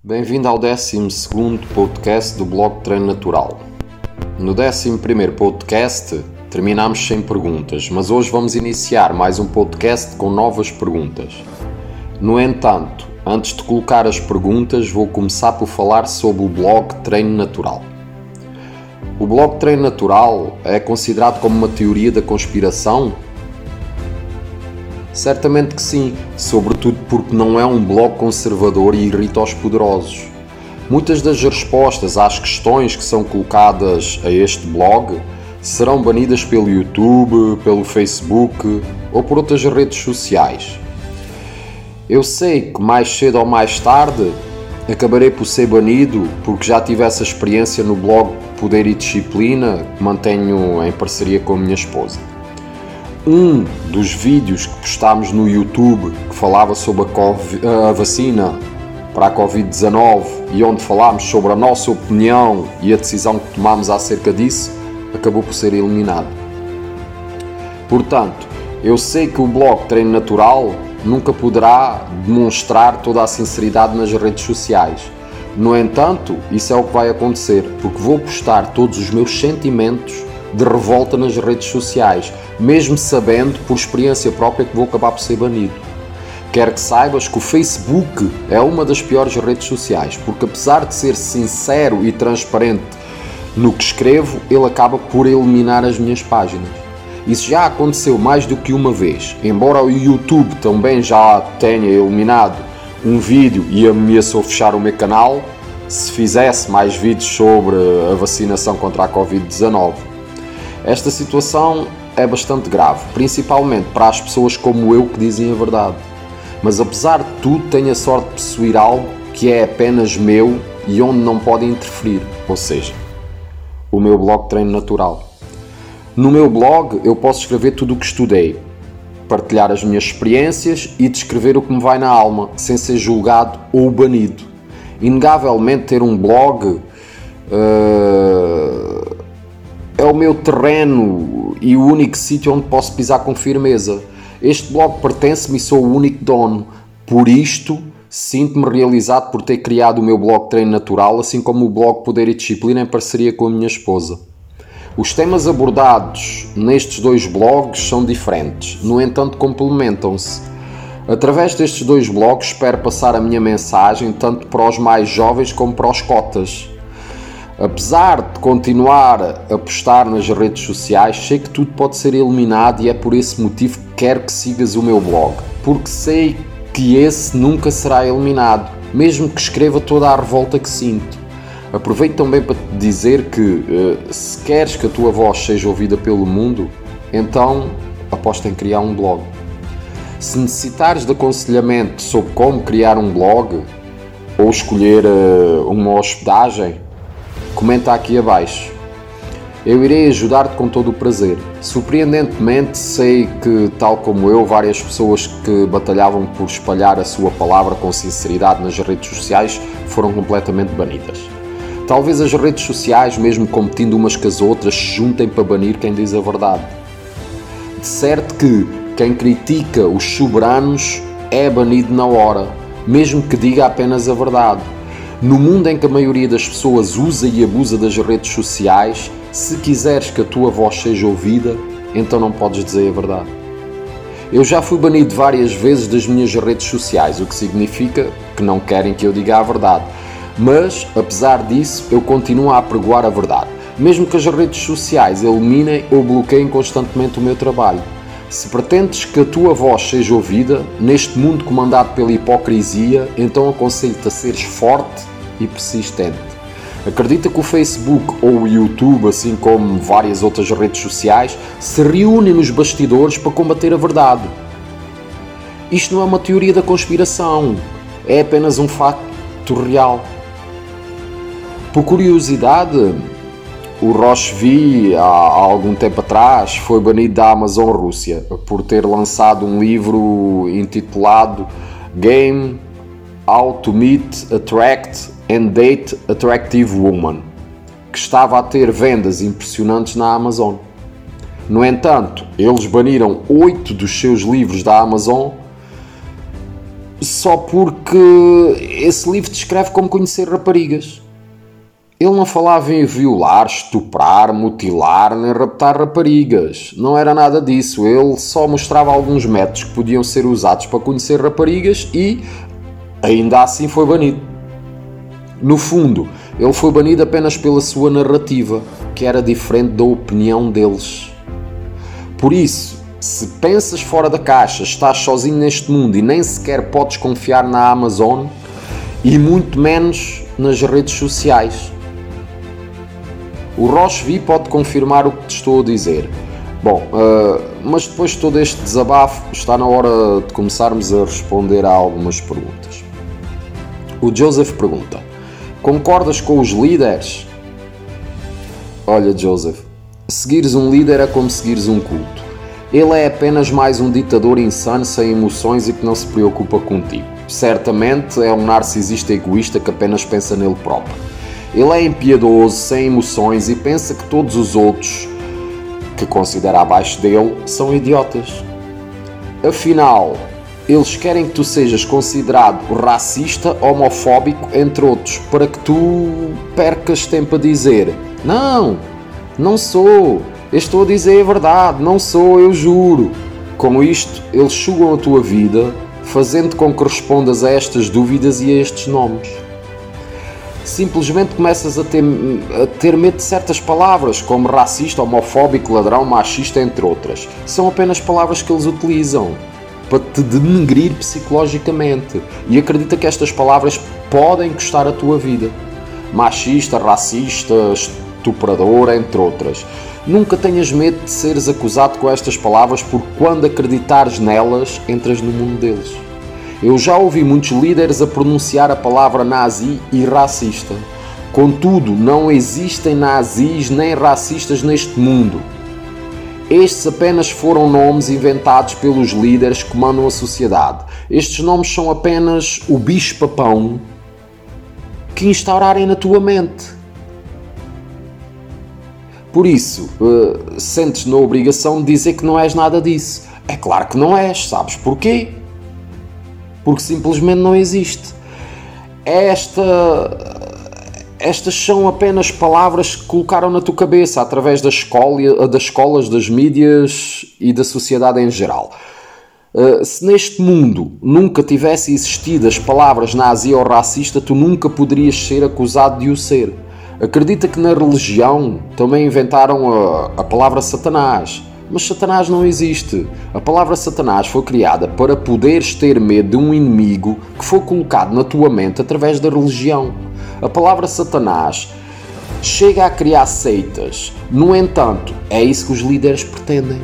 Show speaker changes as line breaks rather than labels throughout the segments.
Bem-vindo ao 12 podcast do blog Treino Natural. No 11 podcast terminamos sem perguntas, mas hoje vamos iniciar mais um podcast com novas perguntas. No entanto, antes de colocar as perguntas, vou começar por falar sobre o blog Treino Natural. O blog Treino Natural é considerado como uma teoria da conspiração? Certamente que sim, sobretudo porque não é um blog conservador e irrita os poderosos. Muitas das respostas às questões que são colocadas a este blog serão banidas pelo YouTube, pelo Facebook ou por outras redes sociais. Eu sei que mais cedo ou mais tarde acabarei por ser banido porque já tive essa experiência no blog Poder e Disciplina que mantenho em parceria com a minha esposa um dos vídeos que postámos no YouTube que falava sobre a, COVID, a vacina para a Covid-19 e onde falámos sobre a nossa opinião e a decisão que tomámos acerca disso, acabou por ser eliminado. Portanto, eu sei que o blog Treino Natural nunca poderá demonstrar toda a sinceridade nas redes sociais. No entanto, isso é o que vai acontecer, porque vou postar todos os meus sentimentos de revolta nas redes sociais, mesmo sabendo por experiência própria que vou acabar por ser banido. Quero que saibas que o Facebook é uma das piores redes sociais, porque apesar de ser sincero e transparente no que escrevo, ele acaba por eliminar as minhas páginas. Isso já aconteceu mais do que uma vez, embora o YouTube também já tenha eliminado um vídeo e ameaçou fechar o meu canal se fizesse mais vídeos sobre a vacinação contra a Covid-19. Esta situação é bastante grave, principalmente para as pessoas como eu que dizem a verdade. Mas apesar de tudo, tenho a sorte de possuir algo que é apenas meu e onde não podem interferir, ou seja, o meu blog Treino Natural. No meu blog eu posso escrever tudo o que estudei, partilhar as minhas experiências e descrever o que me vai na alma, sem ser julgado ou banido. Inegavelmente, ter um blog uh, é o meu terreno e o único sítio onde posso pisar com firmeza. Este blog pertence-me e sou o único dono. Por isto, sinto-me realizado por ter criado o meu blog Treino Natural, assim como o blog Poder e Disciplina em parceria com a minha esposa. Os temas abordados nestes dois blogs são diferentes, no entanto, complementam-se. Através destes dois blogs, espero passar a minha mensagem tanto para os mais jovens como para os cotas. Apesar de continuar a postar nas redes sociais, sei que tudo pode ser eliminado e é por esse motivo que quero que sigas o meu blog, porque sei que esse nunca será eliminado, mesmo que escreva toda a revolta que sinto. Aproveito também para te dizer que eh, se queres que a tua voz seja ouvida pelo mundo, então aposta em criar um blog. Se necessitares de aconselhamento sobre como criar um blog ou escolher eh, uma hospedagem, comenta aqui abaixo. Eu irei ajudar-te com todo o prazer. Surpreendentemente, sei que, tal como eu, várias pessoas que batalhavam por espalhar a sua palavra com sinceridade nas redes sociais foram completamente banidas. Talvez as redes sociais, mesmo competindo umas com as outras, se juntem para banir quem diz a verdade. De certo que quem critica os soberanos é banido na hora, mesmo que diga apenas a verdade no mundo em que a maioria das pessoas usa e abusa das redes sociais, se quiseres que a tua voz seja ouvida, então não podes dizer a verdade. Eu já fui banido várias vezes das minhas redes sociais, o que significa que não querem que eu diga a verdade. Mas, apesar disso, eu continuo a apregoar a verdade, mesmo que as redes sociais eliminem ou bloqueiem constantemente o meu trabalho. Se pretendes que a tua voz seja ouvida, neste mundo comandado pela hipocrisia, então aconselho-te a seres forte e persistente. Acredita que o Facebook ou o YouTube, assim como várias outras redes sociais, se reúnem nos bastidores para combater a verdade. Isto não é uma teoria da conspiração, é apenas um facto real. Por curiosidade, o Rochevi, há, há algum tempo atrás, foi banido da Amazon Rússia por ter lançado um livro intitulado Game How to Meet, Attract and Date Attractive Woman, que estava a ter vendas impressionantes na Amazon. No entanto, eles baniram oito dos seus livros da Amazon só porque esse livro descreve como conhecer raparigas. Ele não falava em violar, estuprar, mutilar nem raptar raparigas. Não era nada disso. Ele só mostrava alguns métodos que podiam ser usados para conhecer raparigas e ainda assim foi banido. No fundo, ele foi banido apenas pela sua narrativa, que era diferente da opinião deles. Por isso, se pensas fora da caixa, estás sozinho neste mundo e nem sequer podes confiar na Amazon e muito menos nas redes sociais o Roche pode confirmar o que te estou a dizer. Bom, uh, mas depois de todo este desabafo, está na hora de começarmos a responder a algumas perguntas. O Joseph pergunta: Concordas com os líderes? Olha, Joseph, seguires um líder é como seguires um culto. Ele é apenas mais um ditador insano sem emoções e que não se preocupa contigo. Certamente é um narcisista egoísta que apenas pensa nele próprio. Ele é impiedoso, sem emoções e pensa que todos os outros, que considera abaixo dele, são idiotas. Afinal, eles querem que tu sejas considerado racista, homofóbico, entre outros, para que tu percas tempo a dizer: Não, não sou, eu estou a dizer a verdade, não sou, eu juro. Com isto, eles sugam a tua vida, fazendo com que respondas a estas dúvidas e a estes nomes simplesmente começas a ter, a ter medo de certas palavras, como racista, homofóbico, ladrão, machista, entre outras. São apenas palavras que eles utilizam para te denegrir psicologicamente. E acredita que estas palavras podem custar a tua vida. Machista, racista, estuprador, entre outras. Nunca tenhas medo de seres acusado com estas palavras, porque quando acreditares nelas, entras no mundo deles. Eu já ouvi muitos líderes a pronunciar a palavra nazi e racista. Contudo, não existem nazis nem racistas neste mundo. Estes apenas foram nomes inventados pelos líderes que comandam a sociedade. Estes nomes são apenas o bicho-papão que instaurarem na tua mente. Por isso, uh, sentes na obrigação de dizer que não és nada disso. É claro que não és, sabes porquê? porque simplesmente não existe. Esta, estas são apenas palavras que colocaram na tua cabeça através da escola, das escolas, das mídias e da sociedade em geral. Uh, se neste mundo nunca tivesse existido as palavras nazi ou racista, tu nunca poderias ser acusado de o ser. Acredita que na religião também inventaram a, a palavra Satanás. Mas Satanás não existe. A palavra Satanás foi criada para poderes ter medo de um inimigo que foi colocado na tua mente através da religião. A palavra Satanás chega a criar seitas. No entanto, é isso que os líderes pretendem.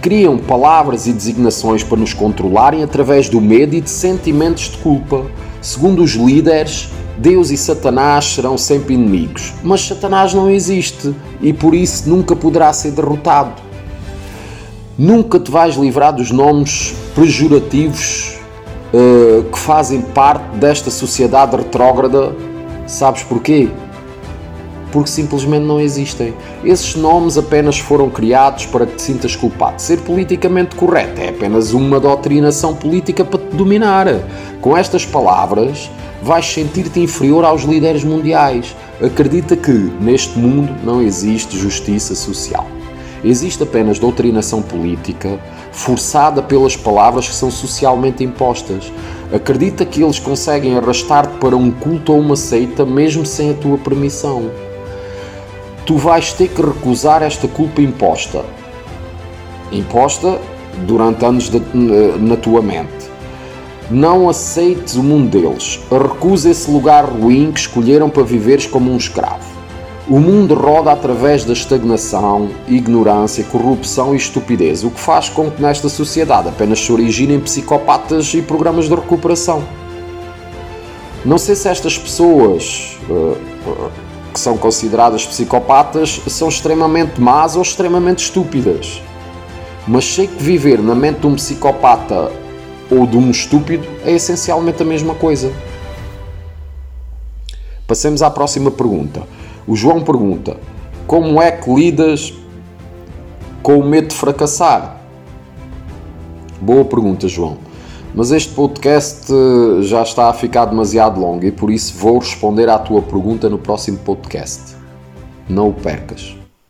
Criam palavras e designações para nos controlarem através do medo e de sentimentos de culpa. Segundo os líderes, Deus e Satanás serão sempre inimigos. Mas Satanás não existe e por isso nunca poderá ser derrotado. Nunca te vais livrar dos nomes pejorativos uh, que fazem parte desta sociedade retrógrada. Sabes porquê? Porque simplesmente não existem. Esses nomes apenas foram criados para que te sintas culpado. Ser politicamente correto é apenas uma doutrinação política para te dominar. Com estas palavras, vais sentir-te inferior aos líderes mundiais. Acredita que neste mundo não existe justiça social. Existe apenas doutrinação política forçada pelas palavras que são socialmente impostas. Acredita que eles conseguem arrastar-te para um culto ou uma seita mesmo sem a tua permissão. Tu vais ter que recusar esta culpa imposta. Imposta durante anos de, na tua mente. Não aceites o mundo deles. Recusa esse lugar ruim que escolheram para viveres como um escravo. O mundo roda através da estagnação, ignorância, corrupção e estupidez, o que faz com que nesta sociedade apenas se originem psicopatas e programas de recuperação. Não sei se estas pessoas uh, que são consideradas psicopatas são extremamente más ou extremamente estúpidas, mas sei que viver na mente de um psicopata ou de um estúpido é essencialmente a mesma coisa. Passemos à próxima pergunta. O João pergunta: Como é que lidas com o medo de fracassar? Boa pergunta, João. Mas este podcast eh, já está a ficar demasiado longo e por isso vou responder à tua pergunta no próximo podcast. Não o percas.